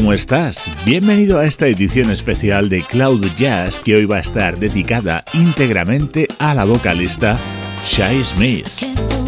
¿Cómo estás? Bienvenido a esta edición especial de Cloud Jazz que hoy va a estar dedicada íntegramente a la vocalista Shai Smith.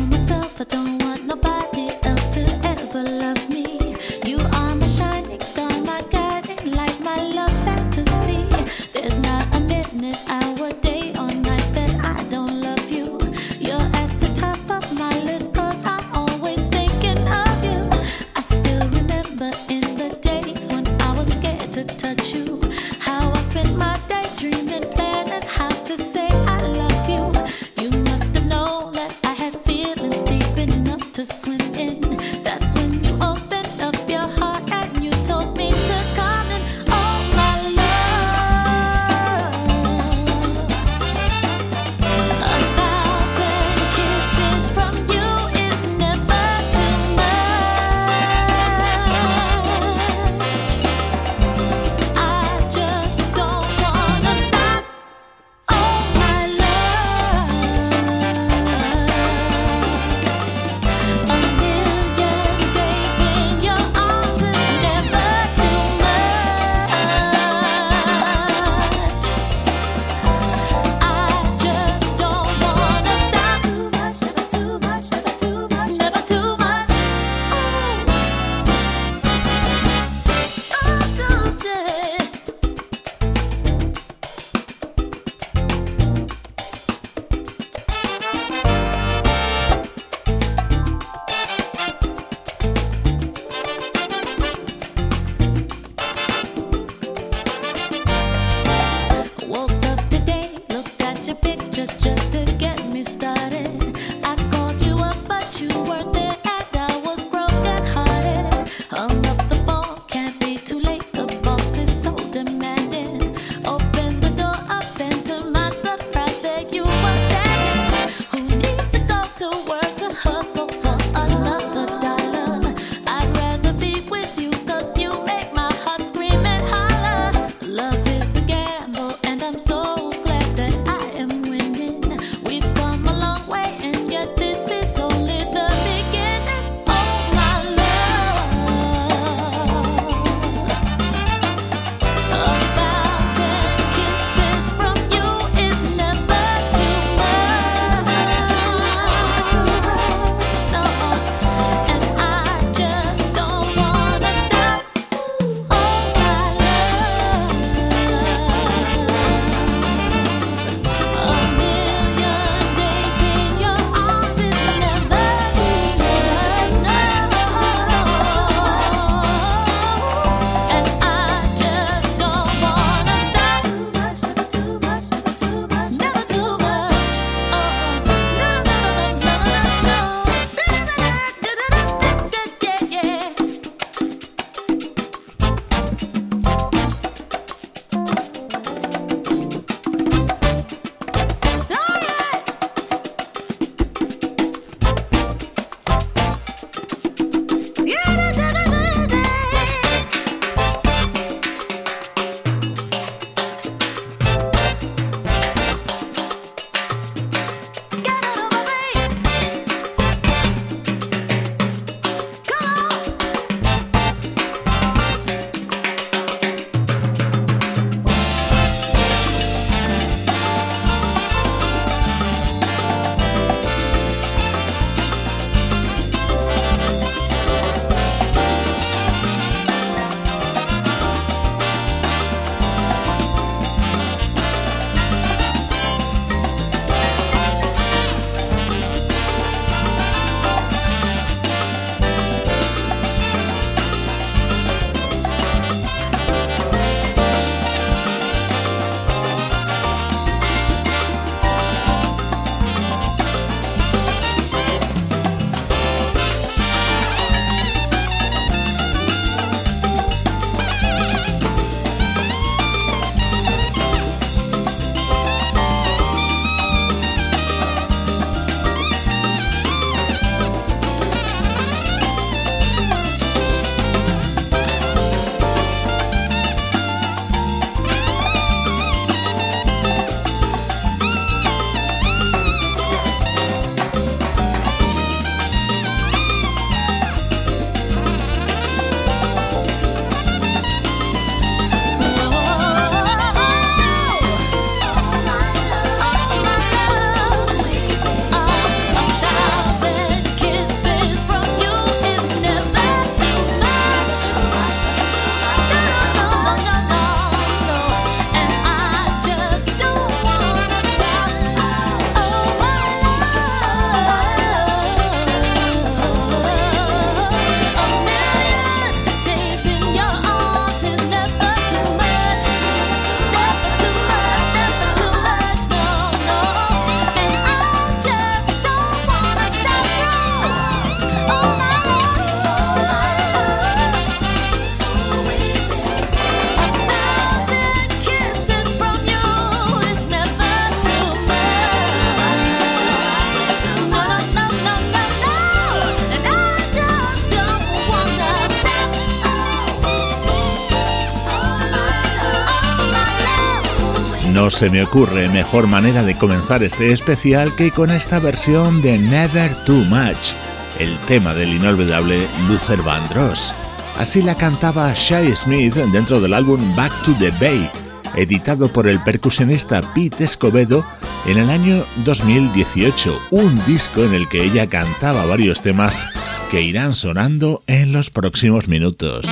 Se me ocurre mejor manera de comenzar este especial que con esta versión de Never Too Much, el tema del inolvidable Luther Vandross. Así la cantaba Shai Smith dentro del álbum Back to the Bay, editado por el percusionista Pete Escobedo en el año 2018, un disco en el que ella cantaba varios temas que irán sonando en los próximos minutos.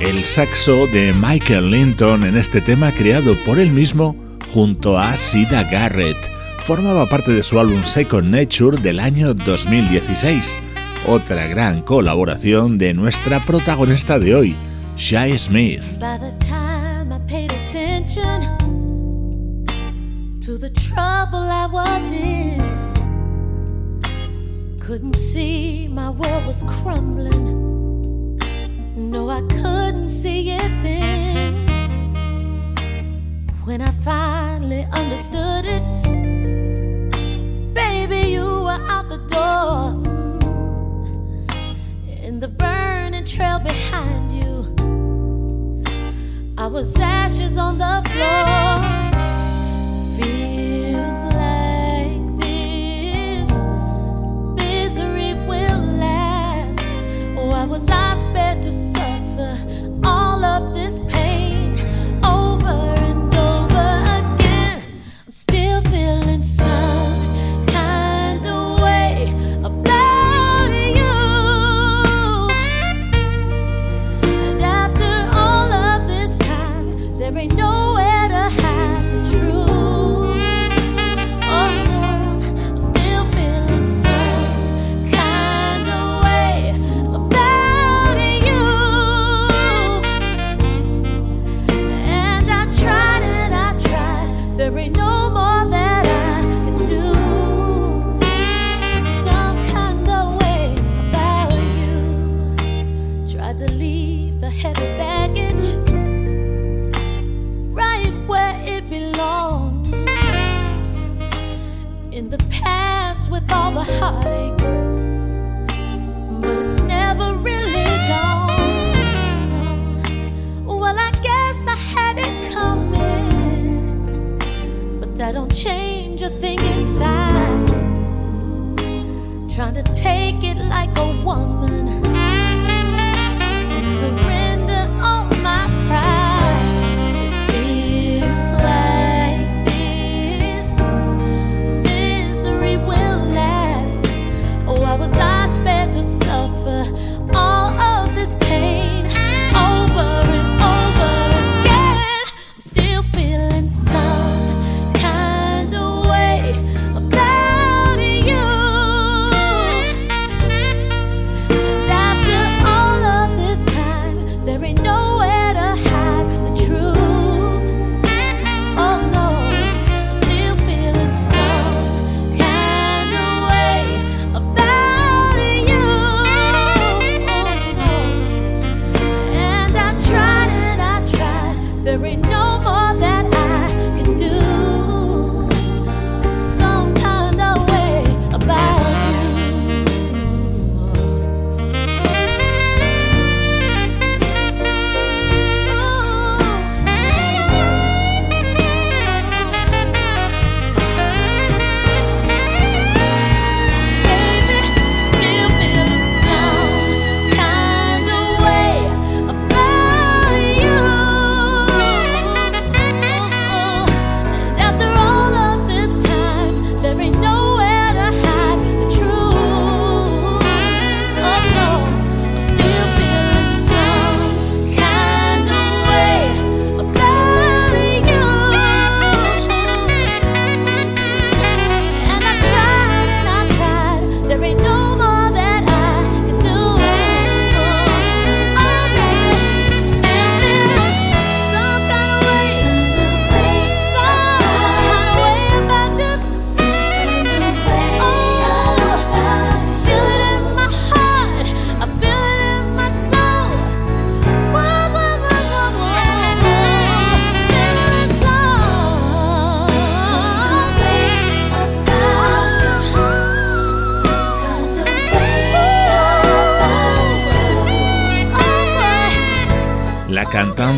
El saxo de Michael Linton en este tema creado por él mismo junto a Sida Garrett. Formaba parte de su álbum Second Nature del año 2016, otra gran colaboración de nuestra protagonista de hoy, Shai Smith. No, I couldn't see it then. When I finally understood it, baby, you were out the door. In the burning trail behind you, I was ashes on the floor. Feels like this misery will last. Oh, Why was I spared to?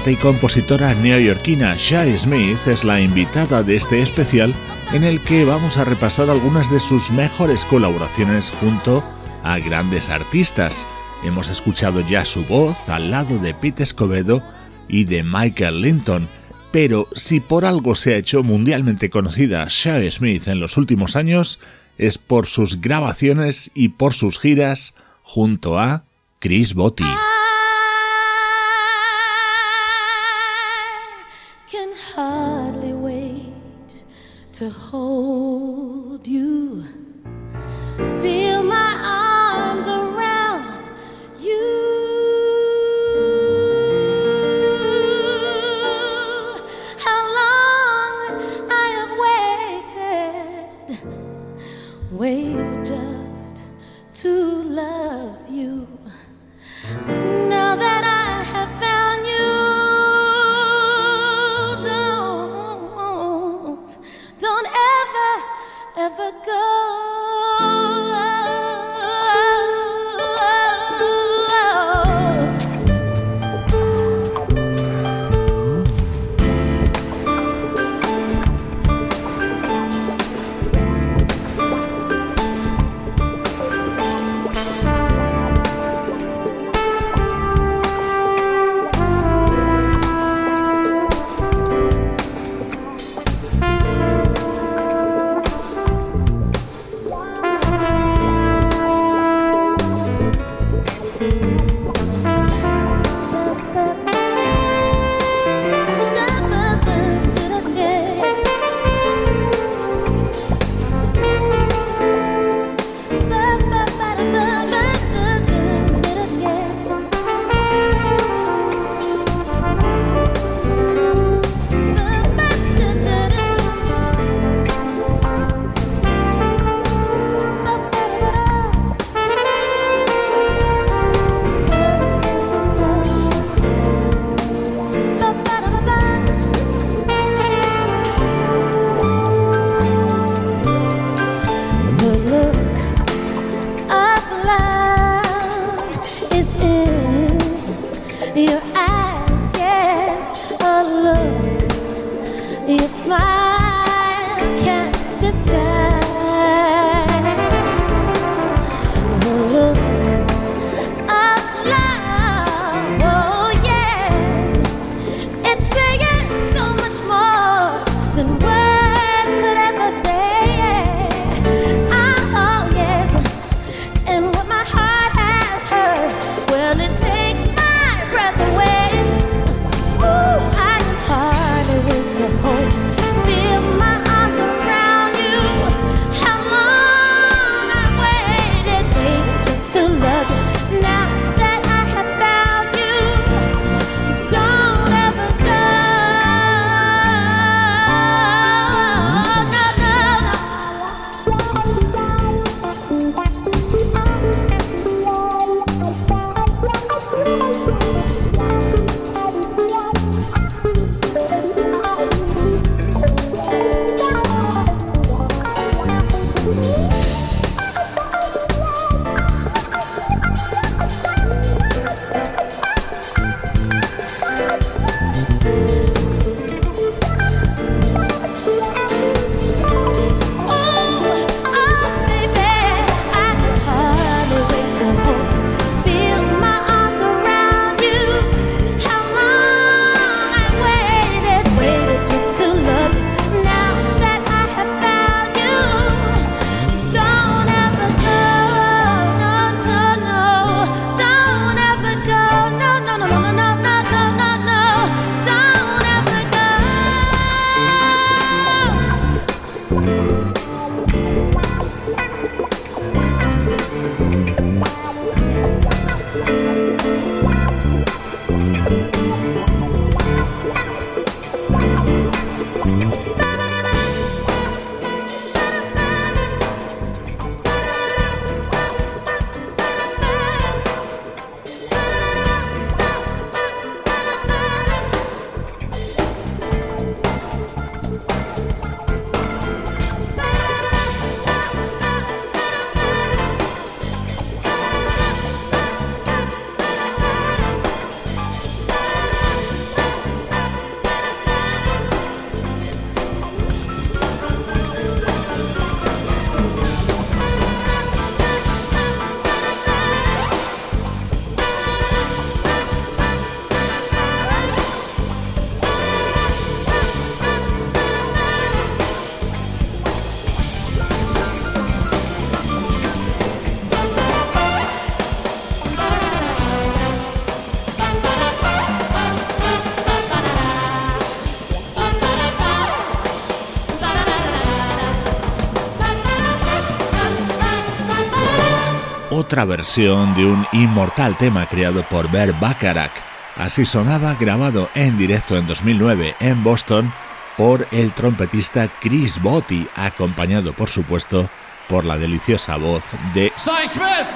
Cantante y compositora neoyorquina Shai Smith es la invitada de este especial en el que vamos a repasar algunas de sus mejores colaboraciones junto a grandes artistas. Hemos escuchado ya su voz al lado de Pete Escobedo y de Michael Linton, pero si por algo se ha hecho mundialmente conocida Shai Smith en los últimos años, es por sus grabaciones y por sus giras junto a Chris Botti. To hold you. Feel otra versión de un inmortal tema creado por Bert Bacharach. Así sonaba grabado en directo en 2009 en Boston por el trompetista Chris Botti, acompañado por supuesto por la deliciosa voz de Smith.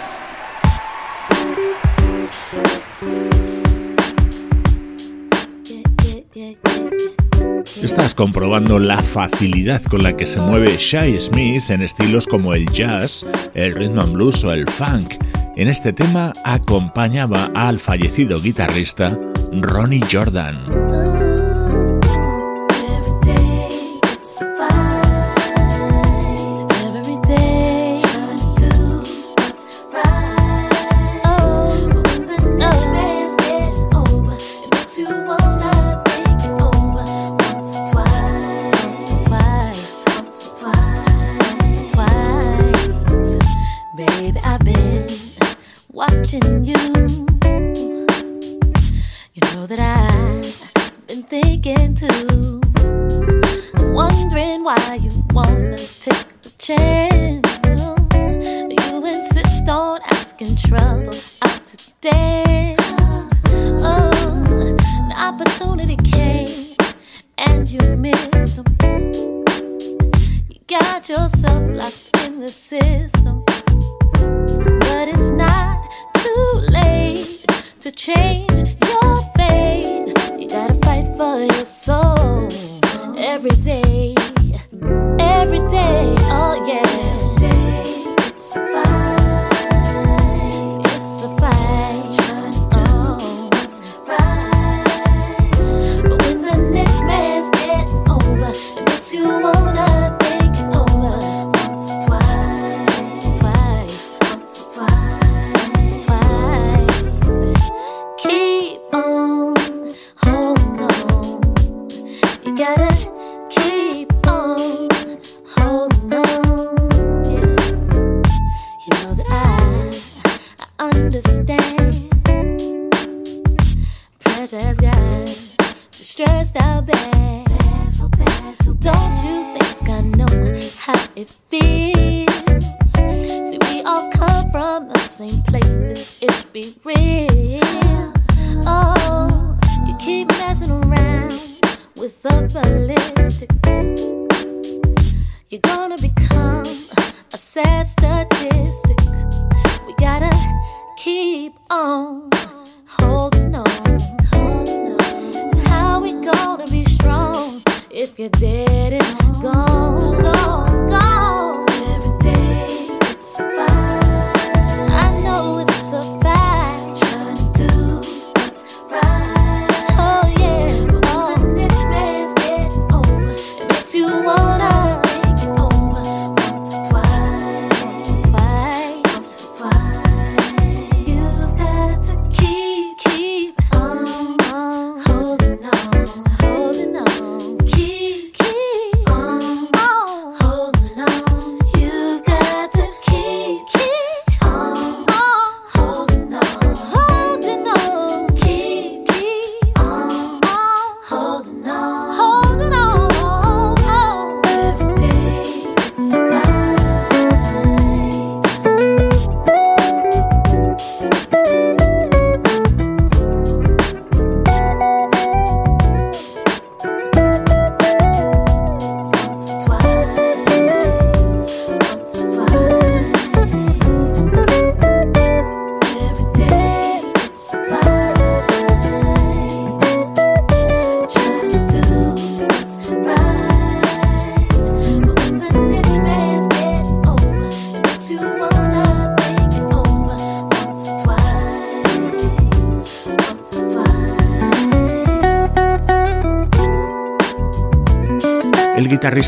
Estás comprobando la facilidad con la que se mueve Shai Smith en estilos como el jazz, el rhythm and blues o el funk. En este tema acompañaba al fallecido guitarrista Ronnie Jordan. Wanna take the chance. You insist on asking trouble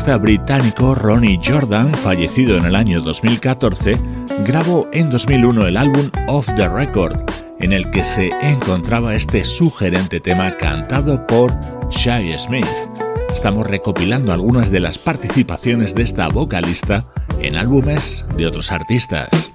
guitarrista británico Ronnie Jordan, fallecido en el año 2014, grabó en 2001 el álbum Off the Record, en el que se encontraba este sugerente tema cantado por Shai Smith. Estamos recopilando algunas de las participaciones de esta vocalista en álbumes de otros artistas.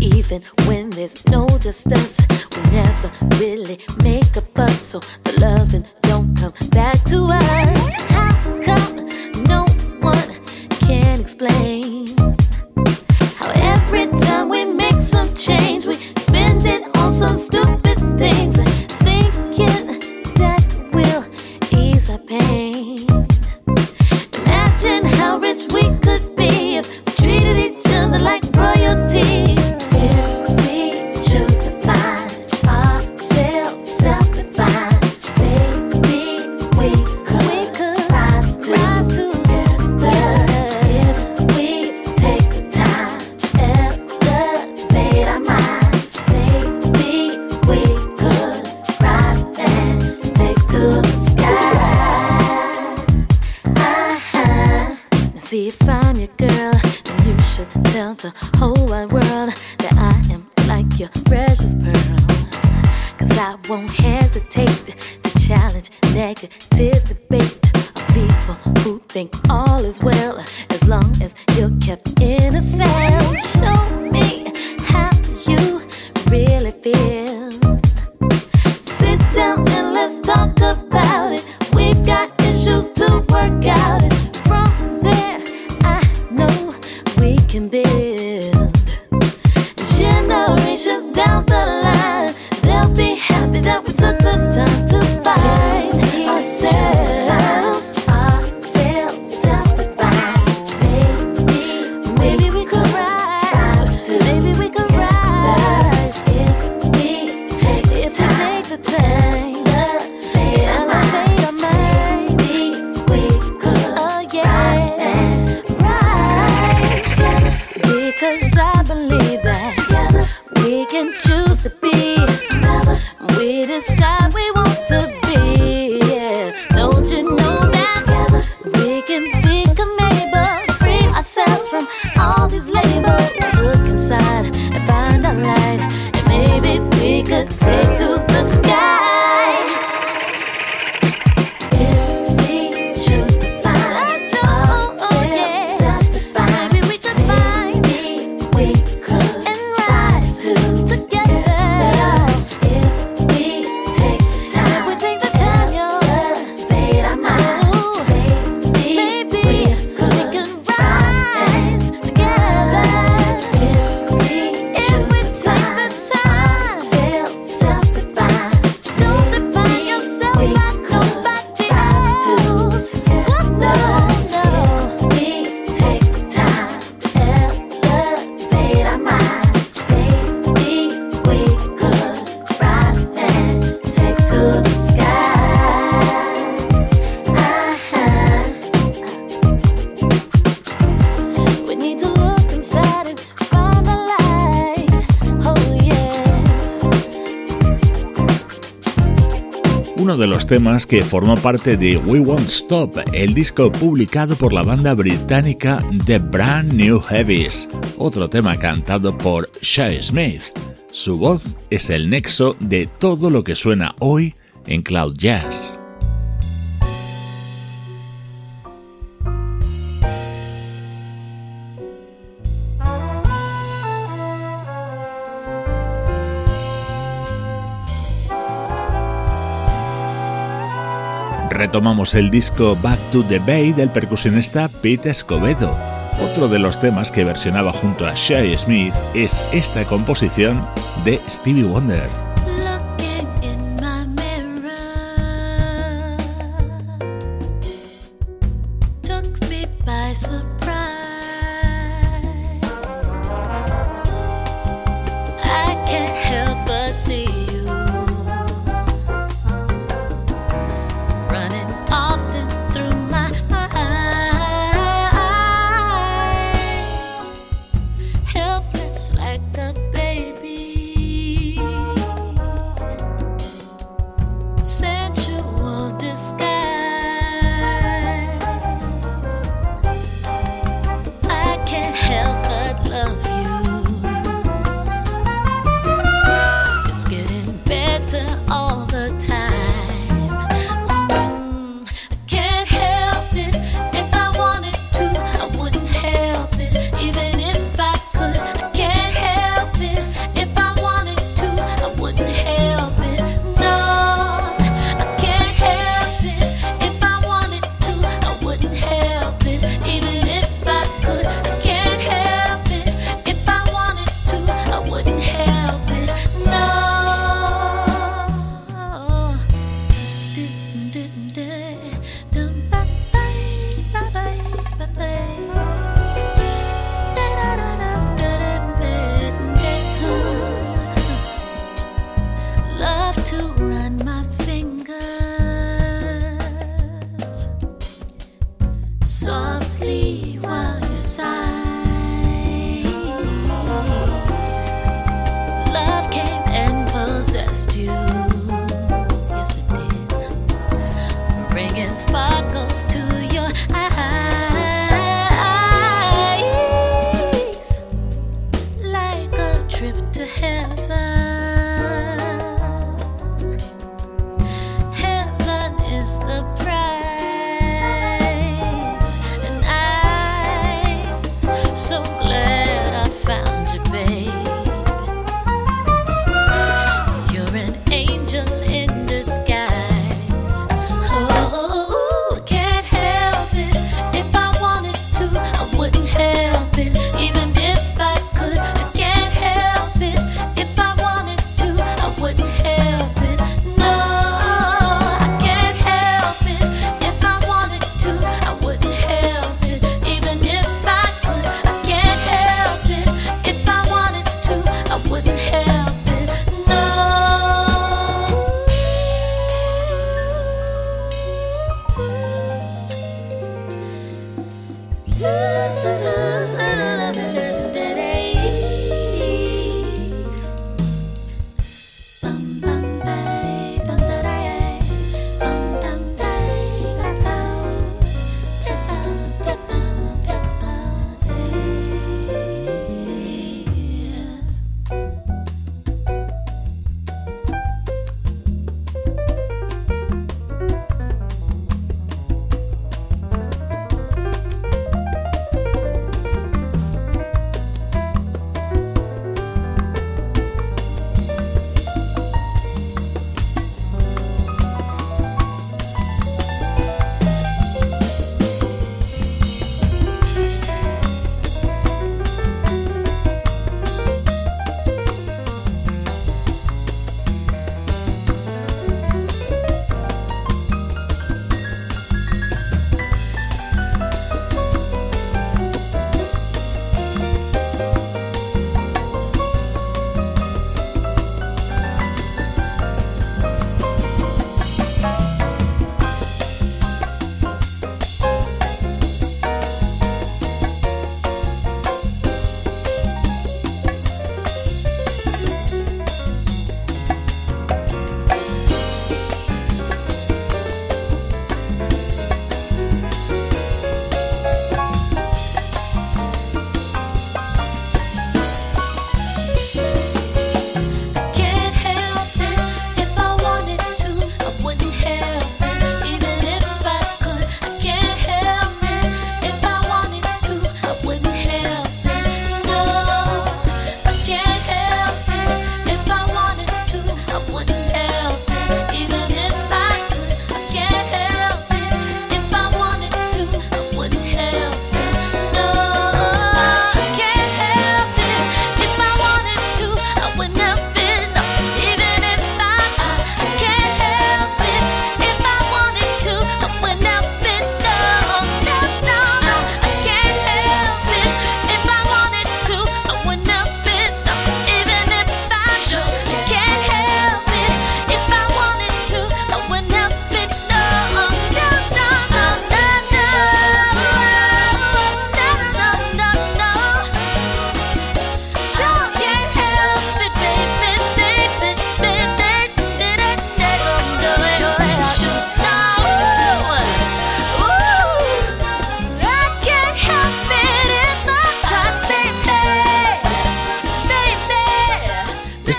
Even when there's no distance, we never really make a fuss, so the loving don't come back to us. How come no one can explain? uno de los temas que formó parte de We Won't Stop, el disco publicado por la banda británica The Brand New Heavies, otro tema cantado por Shai Smith. Su voz es el nexo de todo lo que suena hoy en Cloud Jazz. Retomamos el disco Back to the Bay del percusionista Pete Escobedo. Otro de los temas que versionaba junto a Shai Smith es esta composición de Stevie Wonder.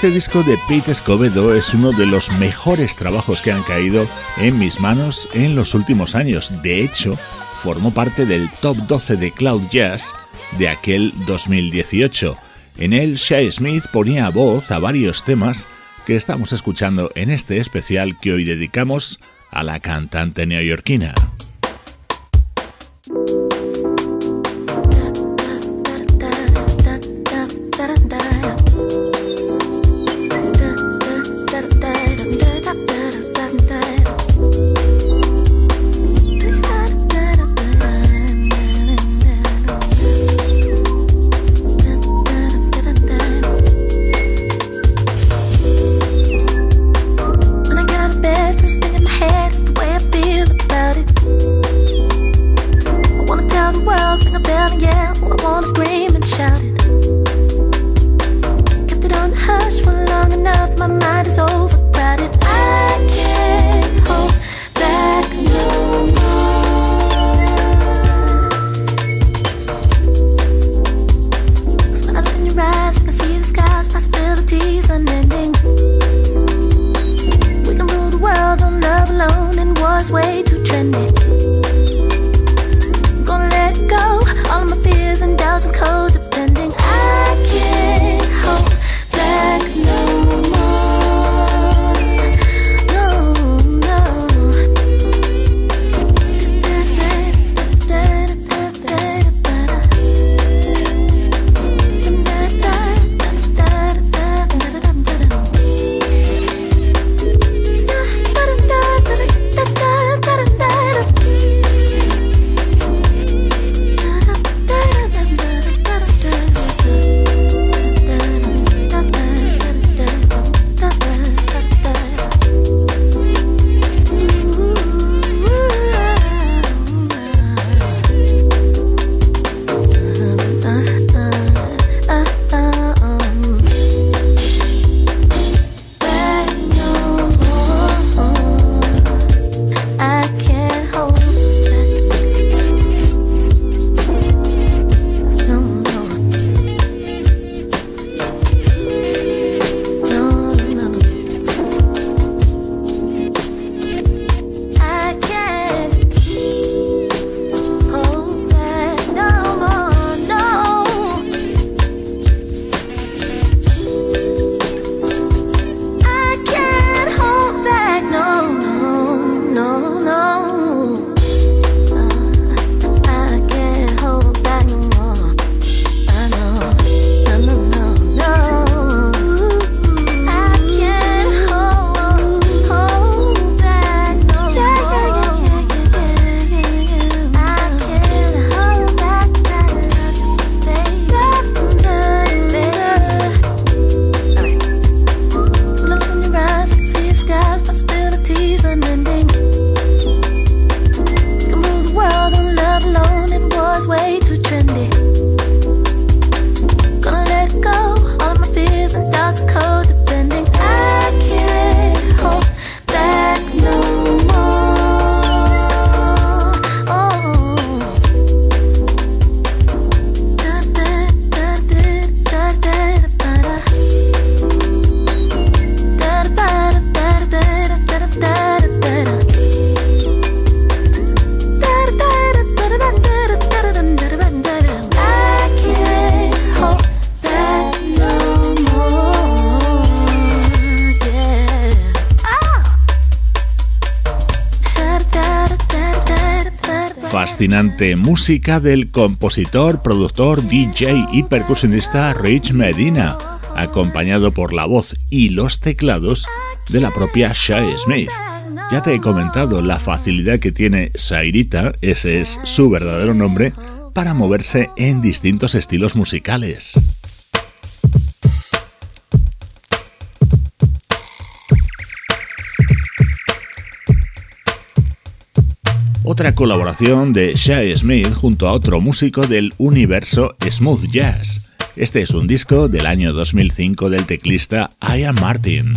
Este disco de Pete Escobedo es uno de los mejores trabajos que han caído en mis manos en los últimos años. De hecho, formó parte del top 12 de Cloud Jazz de aquel 2018. En él, Shai Smith ponía voz a varios temas que estamos escuchando en este especial que hoy dedicamos a la cantante neoyorquina. Fascinante música del compositor, productor, DJ y percusionista Rich Medina, acompañado por la voz y los teclados de la propia Shai Smith. Ya te he comentado la facilidad que tiene Sairita, ese es su verdadero nombre, para moverse en distintos estilos musicales. Otra colaboración de Shai Smith junto a otro músico del universo smooth jazz. Este es un disco del año 2005 del teclista Ian Martin.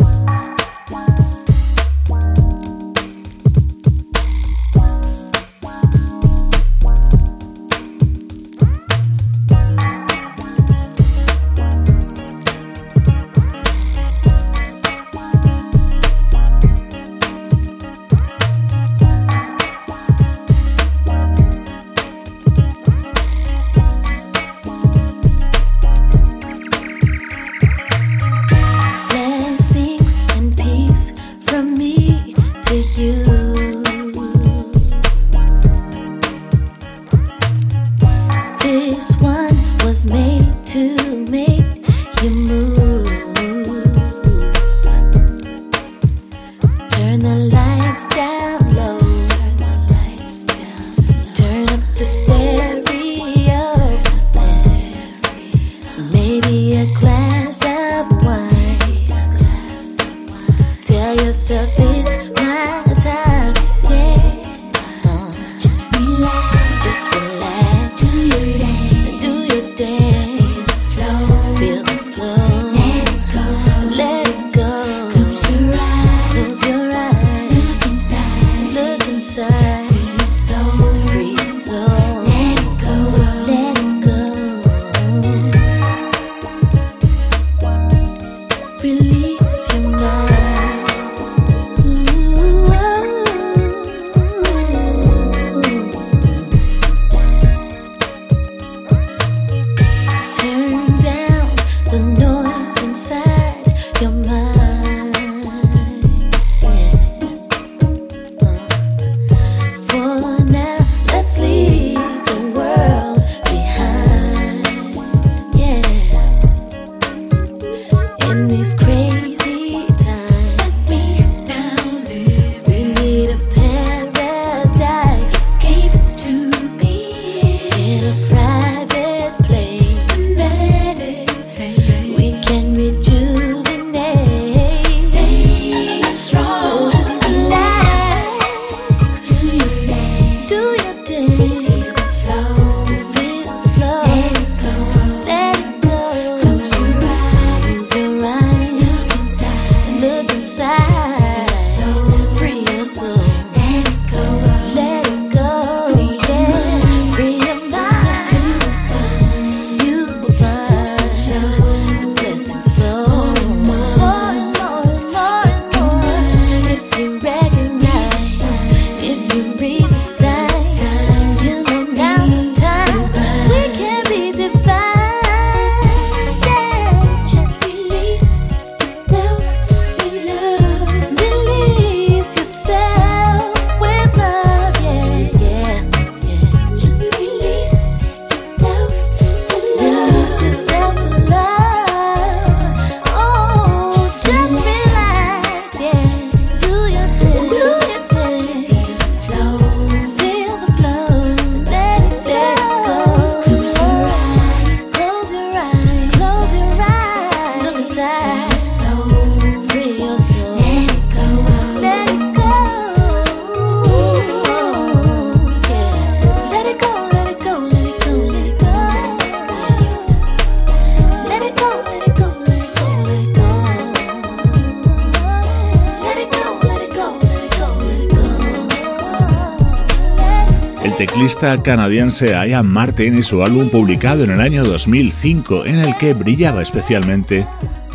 Canadiense Ian Martin y su álbum publicado en el año 2005 en el que brillaba especialmente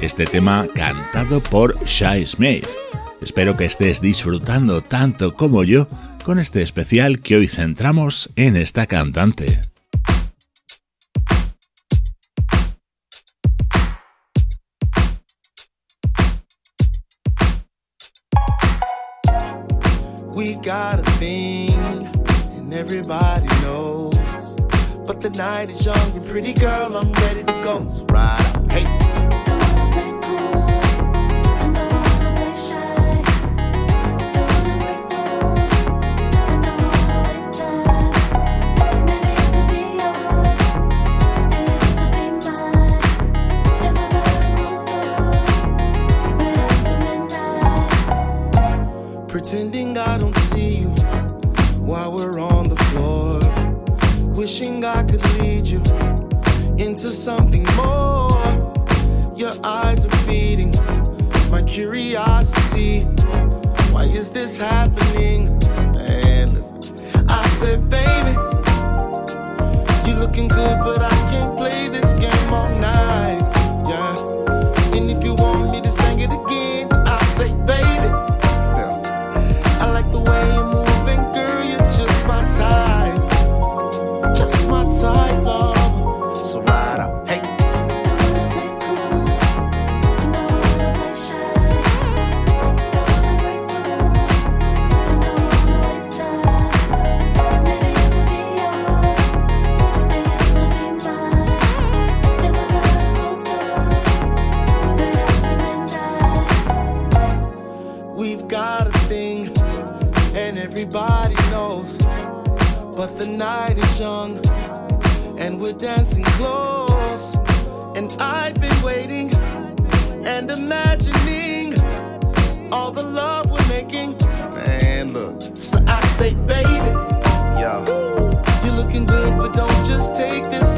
este tema cantado por Shai Smith. Espero que estés disfrutando tanto como yo con este especial que hoy centramos en esta cantante. Everybody knows. But the night is young and pretty girl, I'm ready to go. So ride, hey. pretending I don't see you while we're on into something more. Your eyes are feeding my curiosity. Why is this happening? Man, listen. I said, baby, you are looking good, but I can't imagining all the love we're making. Man, look, so I say, baby, yo, you're looking good, but don't just take this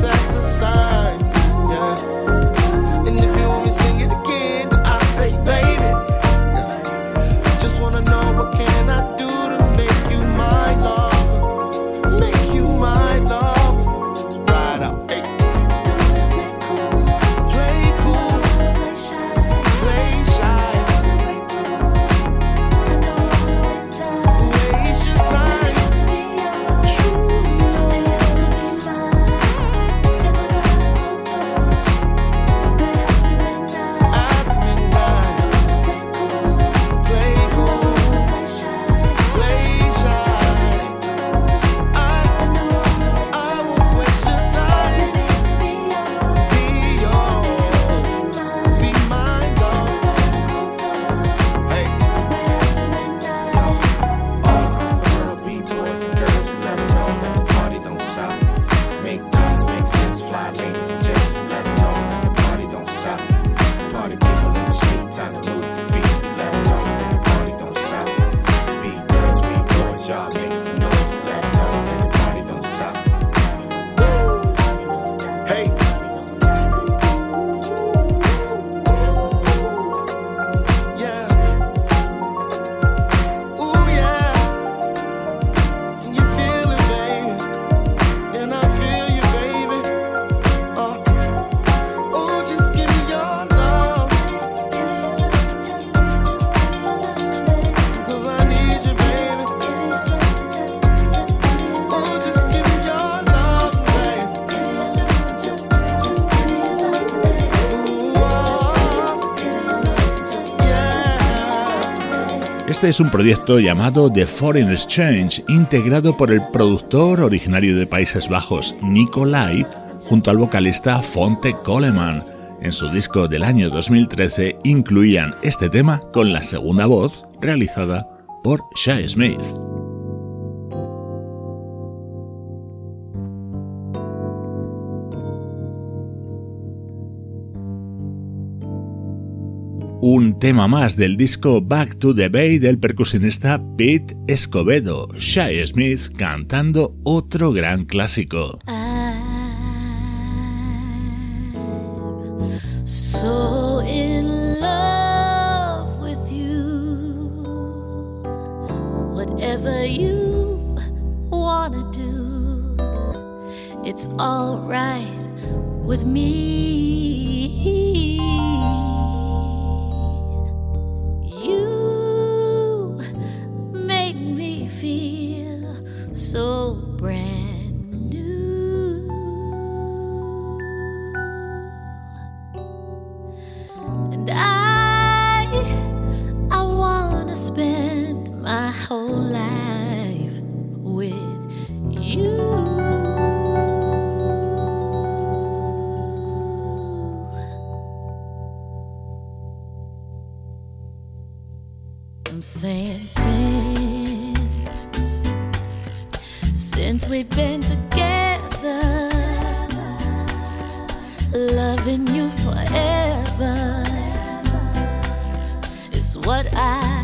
Este es un proyecto llamado The Foreign Exchange, integrado por el productor originario de Países Bajos, Nikolai, junto al vocalista Fonte Coleman. En su disco del año 2013 incluían este tema con la segunda voz realizada por Shai Smith. Un tema más del disco Back to the Bay del percusionista Pete Escobedo, Shai Smith cantando otro gran clásico. Whatever you wanna do, it's alright with me. You make me feel so brand new. And I, I wanna spend my whole life with you. Saying since, since we've been together, loving you forever is what I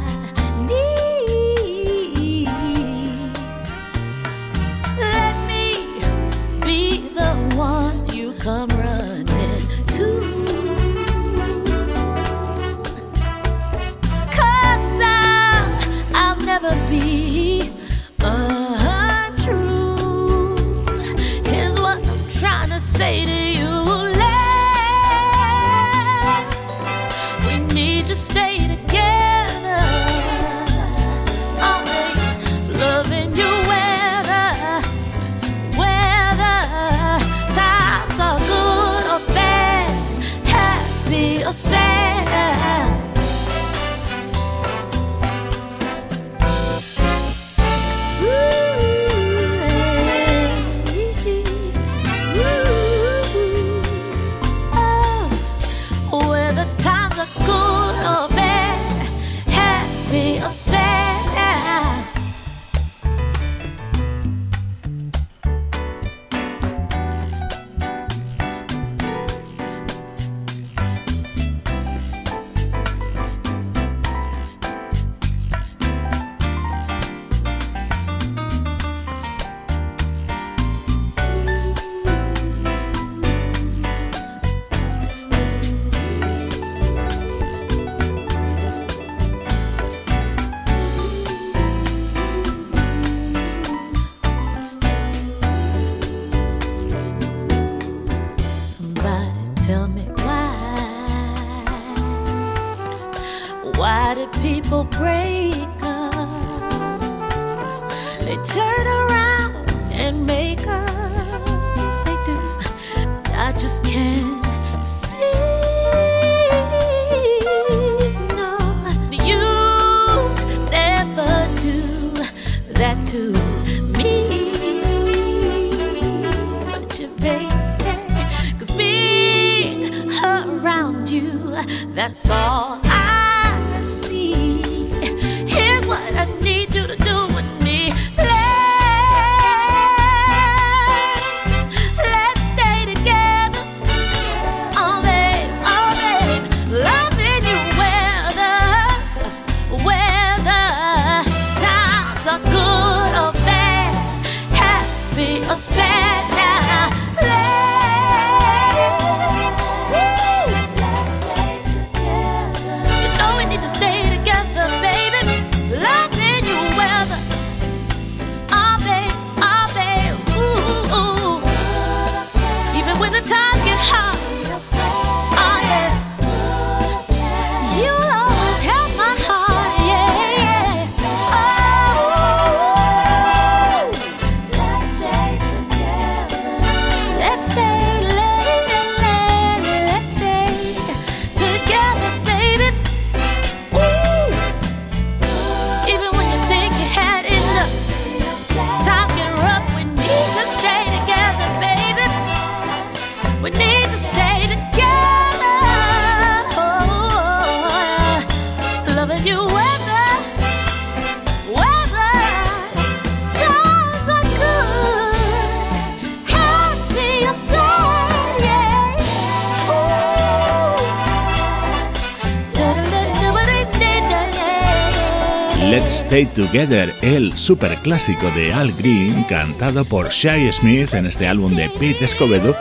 Stay Together, el superclásico de Al Green, cantado por Shai Smith en este álbum de Pete Escobedo,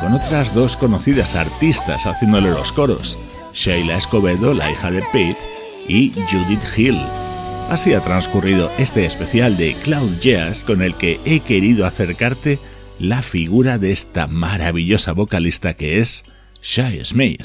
con otras dos conocidas artistas haciéndole los coros, Sheila Escobedo, la hija de Pete, y Judith Hill. Así ha transcurrido este especial de Cloud Jazz con el que he querido acercarte la figura de esta maravillosa vocalista que es Shai Smith.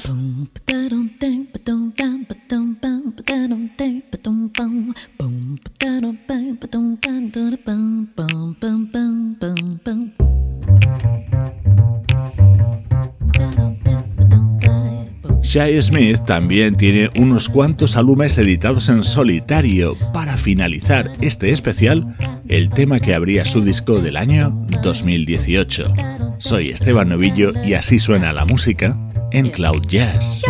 Shai Smith también tiene unos cuantos álbumes editados en solitario. Para finalizar este especial, el tema que abría su disco del año 2018. Soy Esteban Novillo y así suena la música en Cloud Jazz.